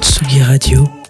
Tsugi Radio.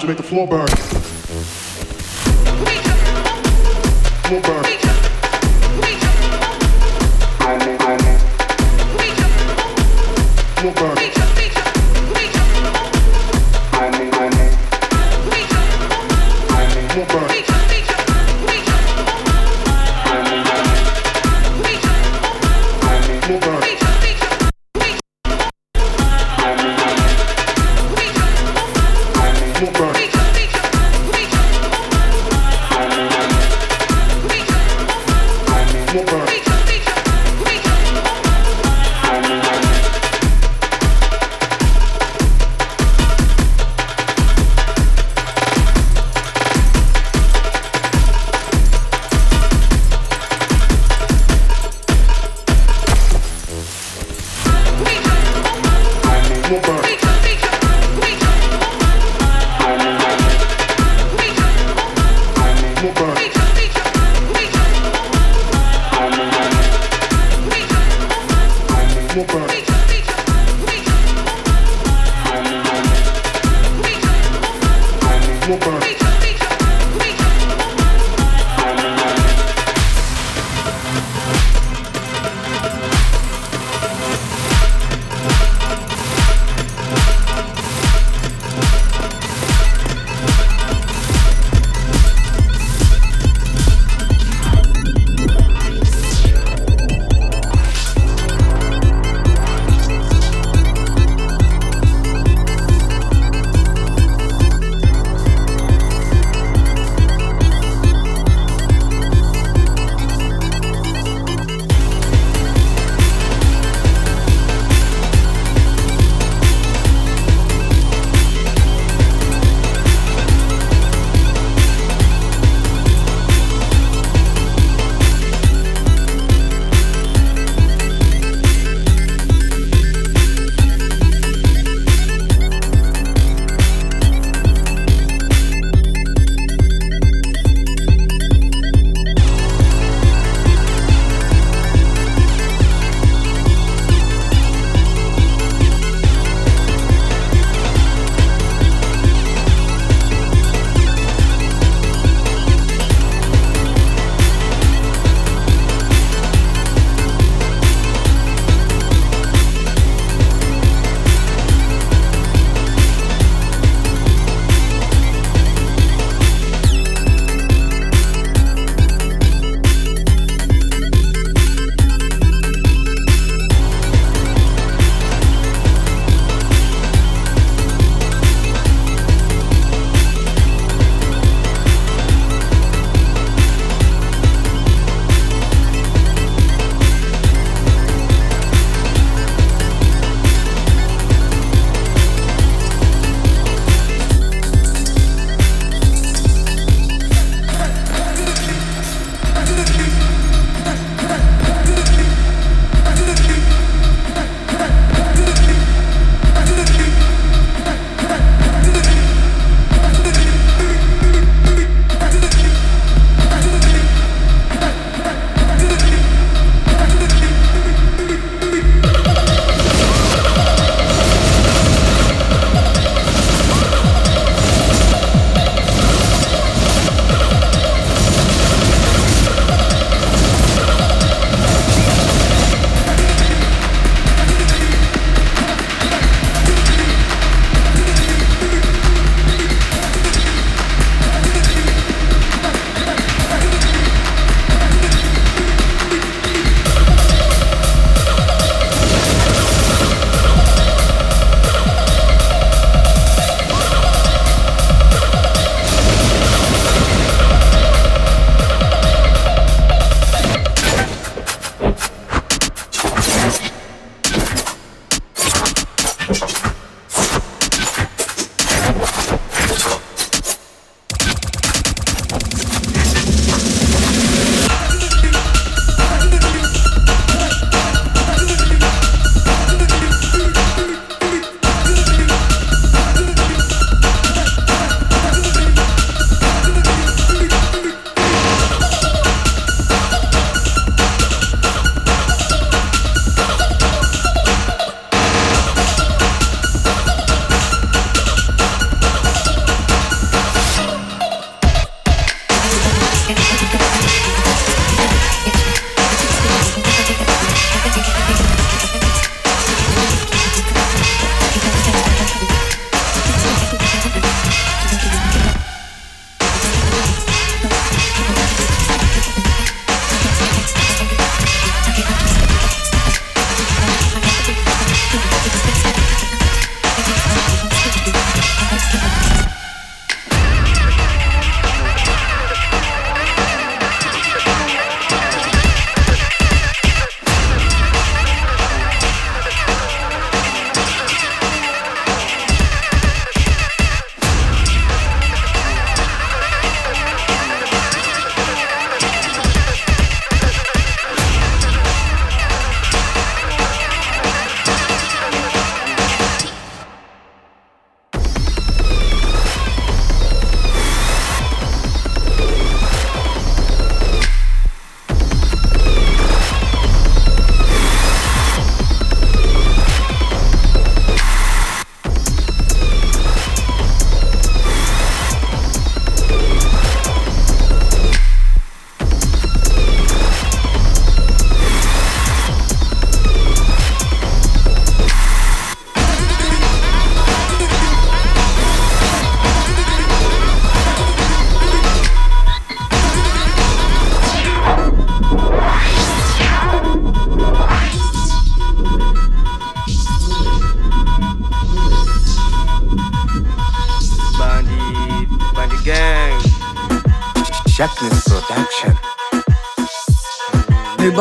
To make the floor burn.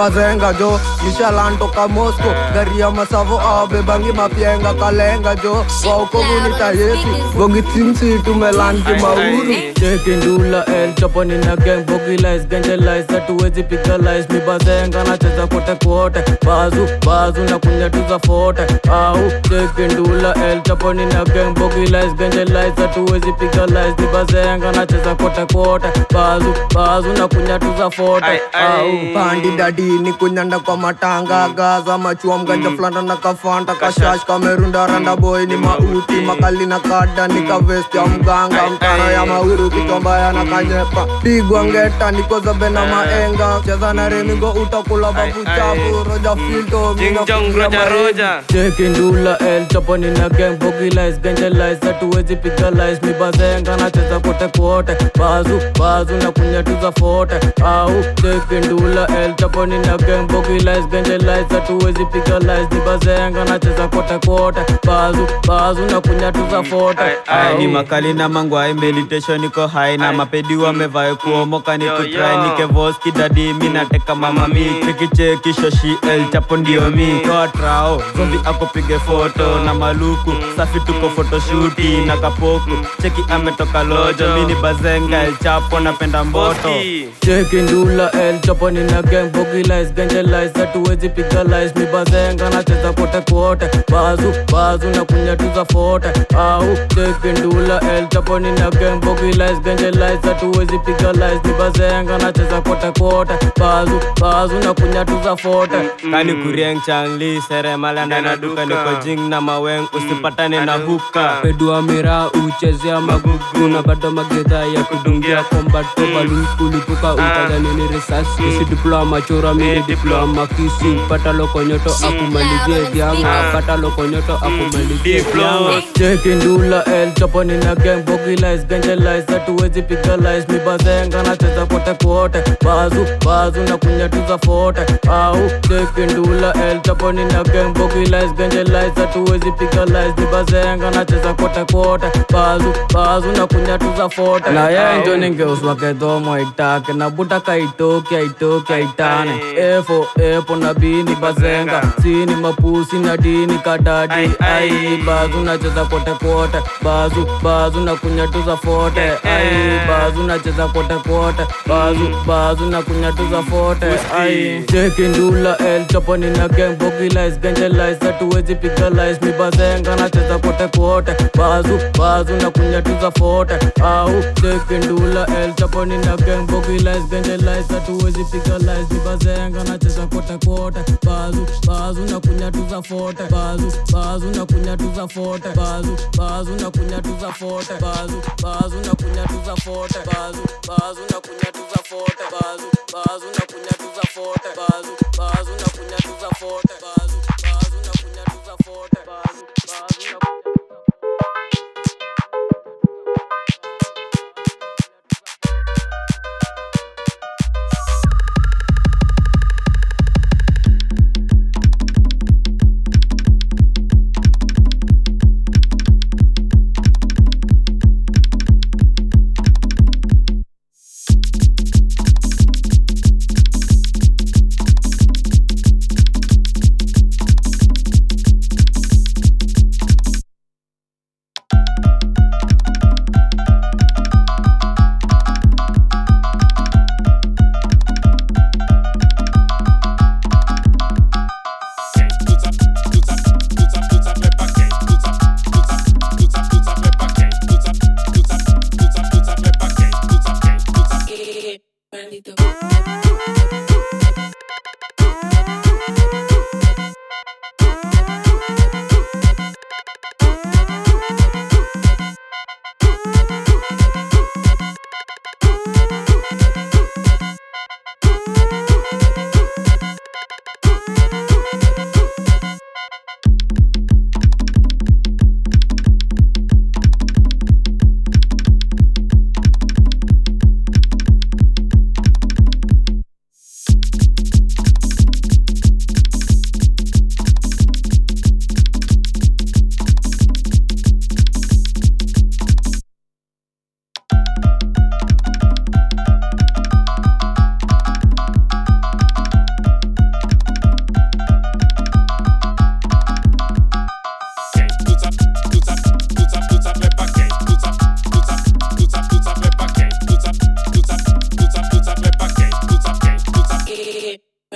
Nibazenga jo. Nishalantoka mosco gari ya masavo abebangi ah, mapienga kalenga jo. Waukomunita yesu gongitsimsi tumelanti mauru. Chekindula el choponi na gang bogilis gengelis hatuwezi pigalis mibazenga nacheza kote kote. Bazu bazu na kunyatuza fote. Au chekindula el choponi na gang bogilis gengelis hatuwezi pigalis mibazenga nacheza kote kote. Bazu bazu na kunyatuza fote. Ai, ai. au. Pandi dadini kunyanda kwa matanga. Gaza machua mganja flanda na kafanta. Kashash kamerunda randa boy ni mauti. Makali na kada ni kavesti ya mganga mtana ai. ya mawiru kitombaya na kanyepa pigwa ngeta nikozabe na maenga. Cheza na remigo utakula babu chabu roja filto Jing jong roja roja. chekindula el chaponi na gang bogilis gengelis hatuwezi pigalis mibazenga nacheza kote kote. Bazu bazu na kunyatuza fote. Au chekindula el chaponi na gang bogilis gengelis hatuwezi pigalis mibazenga nacheza kota kota bazu bazu na kunyatuza fote Ai, ai. ni makali na mangwai meditation niko hai na mapedi wamevae kuomoka ni kutrai nikevoski dadi mi nateka mama mi chekicheki shoshi el chapo ndio mi. Toa trao zombi akopige foto na maluku. Safi tuko photoshuti na kapoku. Cheki ametoka lojo mi ni bazenga el chapo napenda mboto. Cheki ndula el chaponi na gang bogilis lies. Hatuwezi pigalis mibazenga nacheza kote kote bazu bazu na kunyatuza fote. Au chekindula el chaponi na gang bogilis lies. Hatuwezi pigalis mibazenga nacheza kote kote bazu bazu na kunyatuza fote. Kani kurieng changli seremala na na duka. ni niko jing na maweng. Usipatane na huka pedua mira uchezea magugu. Na bado magedha ya kudungia kombato balikulipuka utadhanini risasi. Isi diploma chora mini diploma kisi. Pata lokonyoto akumalizie vyanga pata lokonyoto akumalizie vyanga chekindula el chaponi na gang bogilis gengelis hatuwezi pigalis mibazenga nacheza kote kote bazu bazu na kunyatuza fote. Au cheki ndula el chaponi na gang bogilis gengelis hatuwezi piga lies. Ni bazenga nacheza kote kote bazu bazu na kunyatuza fote. Na yeye njo ningeuswa kedhomo itake na buta kaitoki aitoki aitane efo epo na bini bazenga. Sini mapusi na dini kadadi. Ai bazu nacheza kote kote bazu bazu na kunyatuza fote. Ai bazu nacheza kote kote bazu bazu na kunyatuza fote. Ai. Cheki ndula el chaponi na gang bogi lies ganja lies. Hatuwezi piga lies. Mi bazenga nacheza kote kote bazu bazu na kunyatuza fote. Au cheki ndula el chaponi na gang bogi lies ganja lies. Hatuwezi piga lies. Mi bazenga nacheza kote kote bazu bazu na kunyatuza fote bazu bazu na kunyatuza fote bazu bazu na kunyatuza fote bazu bazu na kunyatuza fote bazu bazu na kunyatuza fote bazu bazu na kunyatuza fote bazu bazu na kunyatuza fote bazu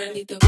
Maldito.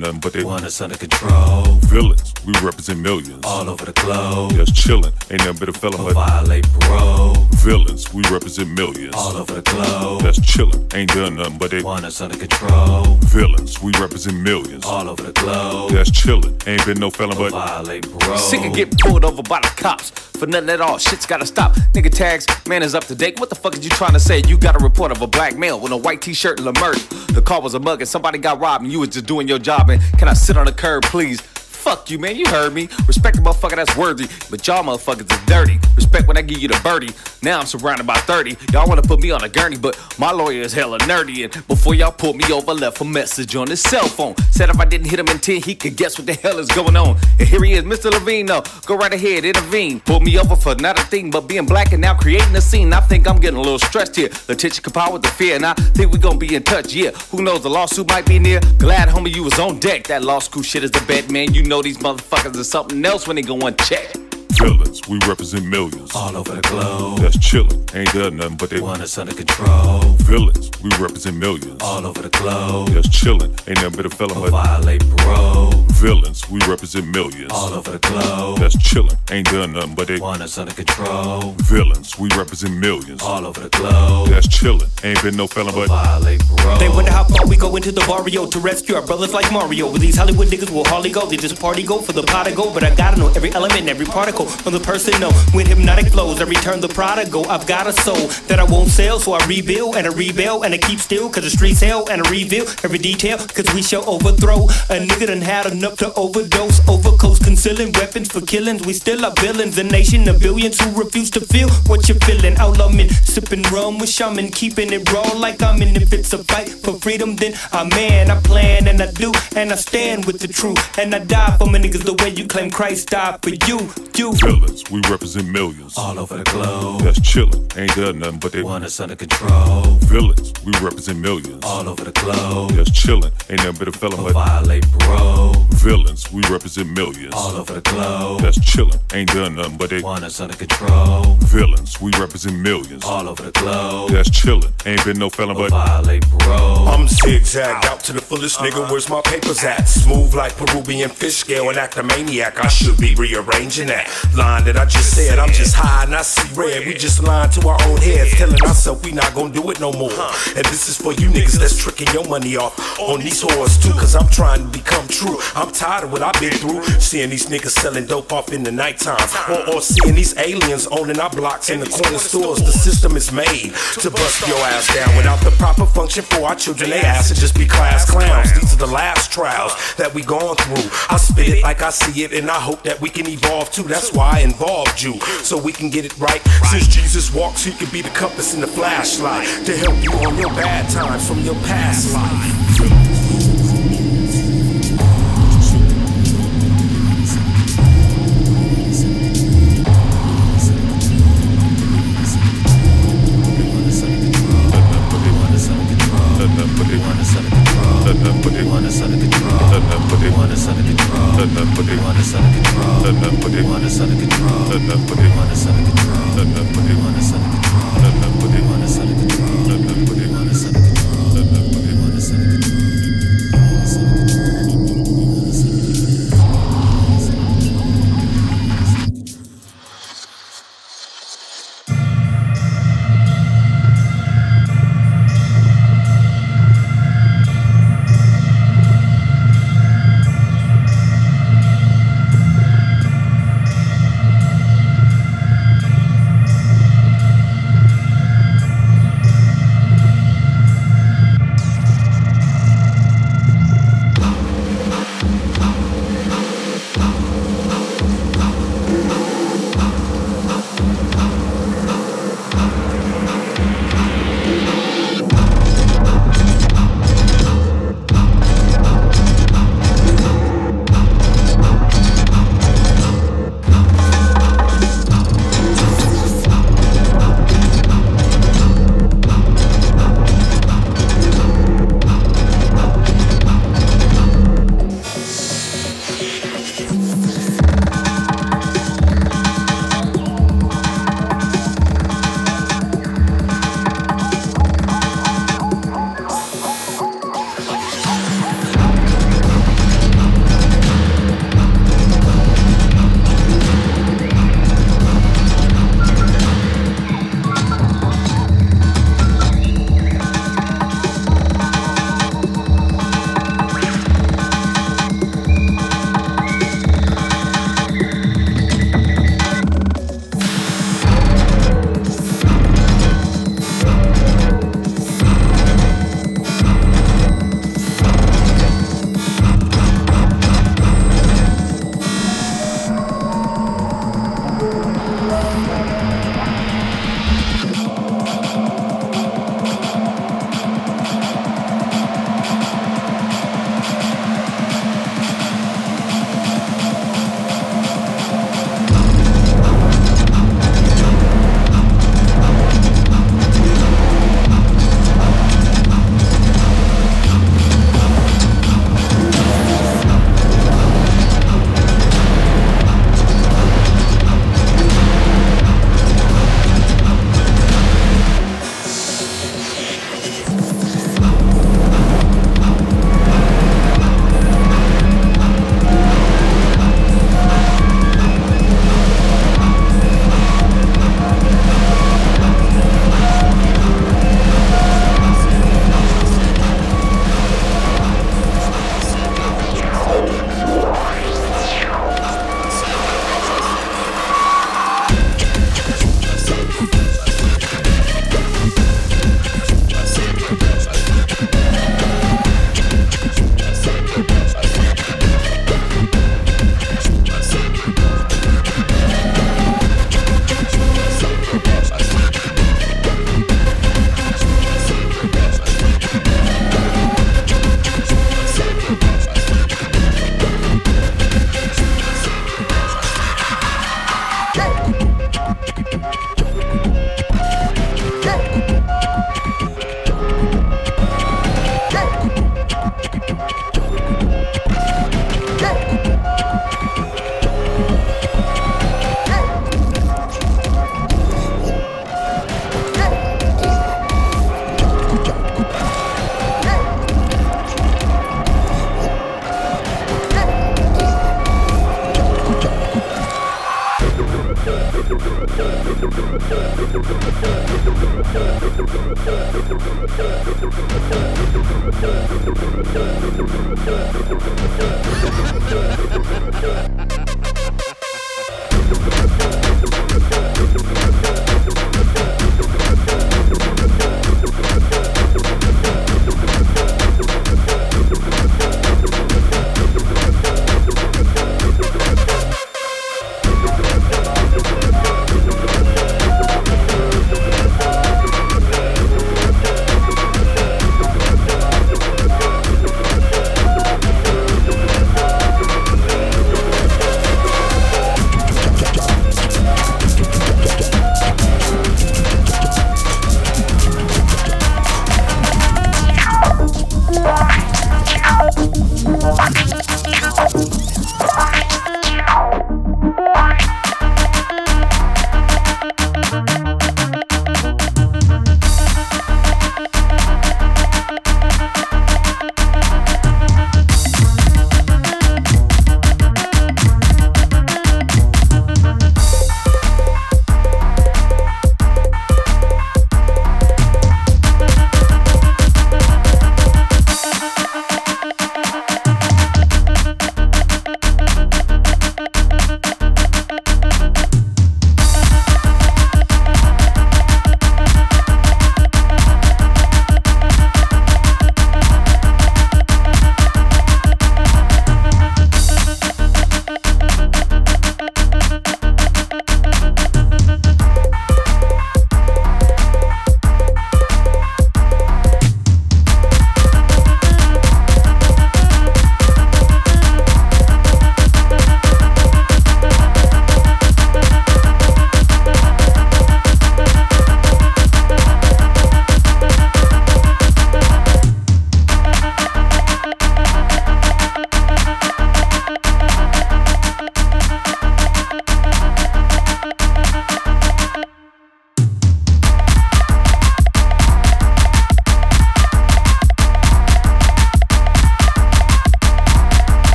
Nothing but they One is under control. villains. We represent millions. All over the globe. That's chillin', ain't nothing but a fella Who but violate parole. villains. We represent millions. All over the globe. That's chillin', ain't done nothing but they want us under control. villains. We represent millions. All over the globe. That's chillin', ain't been no fella Who but violate parole. Sick of getting pulled over by the cops for nothing at all. Shit's gotta stop. Nigga tags, man is up to date. What the fuck is you trying to say? You got a report of a black male with a white t-shirt and a merch. The car was a mug and somebody got robbed and you was just doing your job. And can I sit on the curb, please? Fuck you, man. You heard me. Respect a motherfucker that's worthy. But y'all motherfuckers is dirty. Respect when I give you the birdie. Now I'm surrounded by 30. Y'all wanna put me on a gurney, but my lawyer is hella nerdy. And before y'all pulled me over, left a message on his cell phone. Said if I didn't hit him in 10, he could guess what the hell is going on. And here he is, Mr. Levine. No, go right ahead, intervene. Pulled me over for not a thing but being black and now creating a scene. I think I'm getting a little stressed here. The Letitia Kapow with the fear, and I think we're gonna be in touch. Yeah, who knows? The lawsuit might be near. Glad, homie, you was on deck. That law school shit is the bet, man. You know these motherfuckers is something else when they go unchecked. Villains, we represent millions. All over the globe. That's chillin', ain't done nothing but they want us under control. Villains, we represent millions. All over the globe. That's chillin', ain't nothing but a felon but violate parole. Villains, we represent millions. All over the globe. That's chillin', ain't done nothing but they want us under control. Villains, we represent millions. All over the globe. That's chillin', ain't been no felon but violate parole. They wonder how far we go into the barrio to rescue our brothers like Mario. With these Hollywood niggas will hardly go. They just party go for the pot to go. But I gotta know every element, every particle from the person. No, with hypnotic flows, I return the prodigal. I've got a soul that I won't sell, so I rebuild and I rebel and I keep still. Cause the streets hell and I reveal every detail. Cause we shall overthrow. A nigga done had enough to overdose. Overcoast concealing weapons for killings. We still are villains. A nation of billions who refuse to feel what you're feeling. Outlaw men sipping rum with shaman, keeping it raw like I'm in. If it's a fight for freedom, then I man, I plan and I do, and I stand with the truth. And I die for my niggas the way you claim Christ died for you. You villains, we represent millions. All over the globe. That's chillin', ain't done nothing but they want us under control. Villains, we represent millions. All over the globe. That's chillin', ain't nothing but a felon but violate parole. Villains, we represent millions. All over the globe. That's chillin', ain't done nothing but they want us under control. Villains, we represent millions. All over the globe. That's chillin', ain't been no felon but violate parole. I'm zigzag out to the fullest, nigga. Uh-huh. Where's my papers at? Smooth like Peruvian fish scale and act a maniac. I should be rearranging that line that I just said. I'm just high and I see red. We just lying to our own heads, telling ourselves we not gonna do it no more. And this is for you niggas that's tricking your money off on these whores too. Cause I'm trying to become true. I'm tired of what I've been through. Seeing these niggas selling dope off in the nighttime. Or, or seeing these aliens owning our blocks in the corner stores. The system is made to bust your ass down without the proper function for our children. They ask to just be class clowns. These are the last trials that we gone through. I spit it like I see it, and I hope that we can evolve too. Why I involved you, so we can get it right. Since Jesus walks, he can be the compass and the flashlight to help you on your bad times from your past life.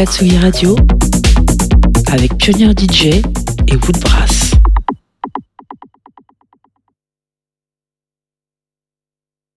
La Tsugi Radio